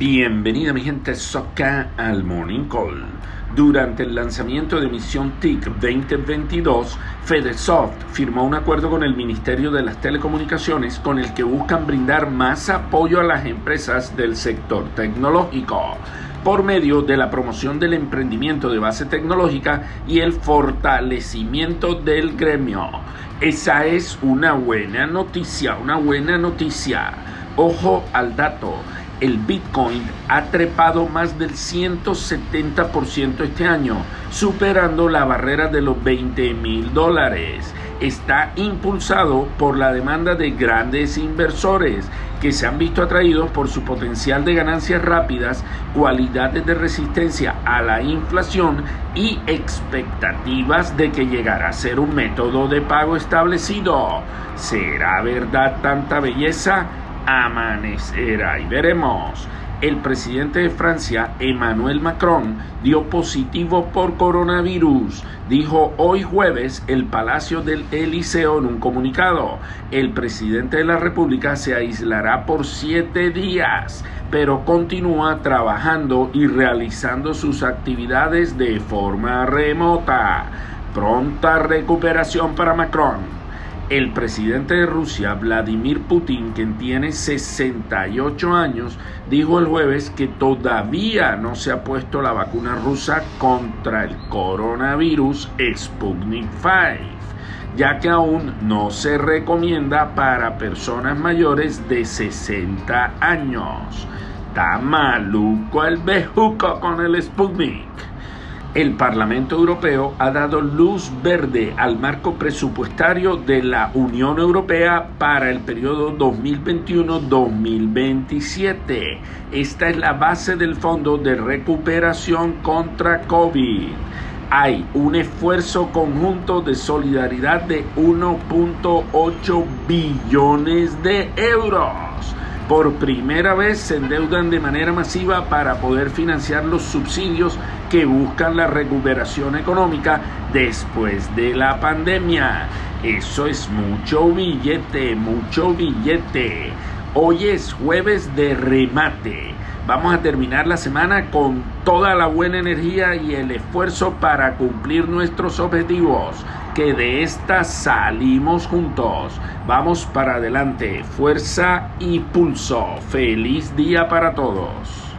Bienvenida mi gente Soca al Morning Call. Durante el lanzamiento de Misión TIC 2022, FedeSoft firmó un acuerdo con el Ministerio de las Telecomunicaciones con el que buscan brindar más apoyo a las empresas del sector tecnológico por medio de la promoción del emprendimiento de base tecnológica y el fortalecimiento del gremio. Esa es una buena noticia, una buena noticia. Ojo al dato el Bitcoin ha trepado más del 170% este año, superando la barrera de los 20 mil dólares. Está impulsado por la demanda de grandes inversores que se han visto atraídos por su potencial de ganancias rápidas, cualidades de resistencia a la inflación y expectativas de que llegará a ser un método de pago establecido. ¿Será verdad tanta belleza? Amanecerá y veremos. El presidente de Francia, Emmanuel Macron, dio positivo por coronavirus, dijo hoy jueves el Palacio del Eliseo en un comunicado. El presidente de la República se aislará por siete días, pero continúa trabajando y realizando sus actividades de forma remota. Pronta recuperación para Macron. El presidente de Rusia, Vladimir Putin, quien tiene 68 años, dijo el jueves que todavía no se ha puesto la vacuna rusa contra el coronavirus Sputnik 5, ya que aún no se recomienda para personas mayores de 60 años. Está maluco el bejuco con el Sputnik el Parlamento Europeo ha dado luz verde al marco presupuestario de la Unión Europea para el periodo 2021-2027. Esta es la base del Fondo de Recuperación contra COVID. Hay un esfuerzo conjunto de solidaridad de 1.8 billones de euros por primera vez se endeudan de manera masiva para poder financiar los subsidios que buscan la recuperación económica después de la pandemia. Eso es mucho billete, mucho billete. Hoy es jueves de remate. Vamos a terminar la semana con toda la buena energía y el esfuerzo para cumplir nuestros objetivos. De esta salimos juntos. Vamos para adelante. Fuerza y pulso. Feliz día para todos.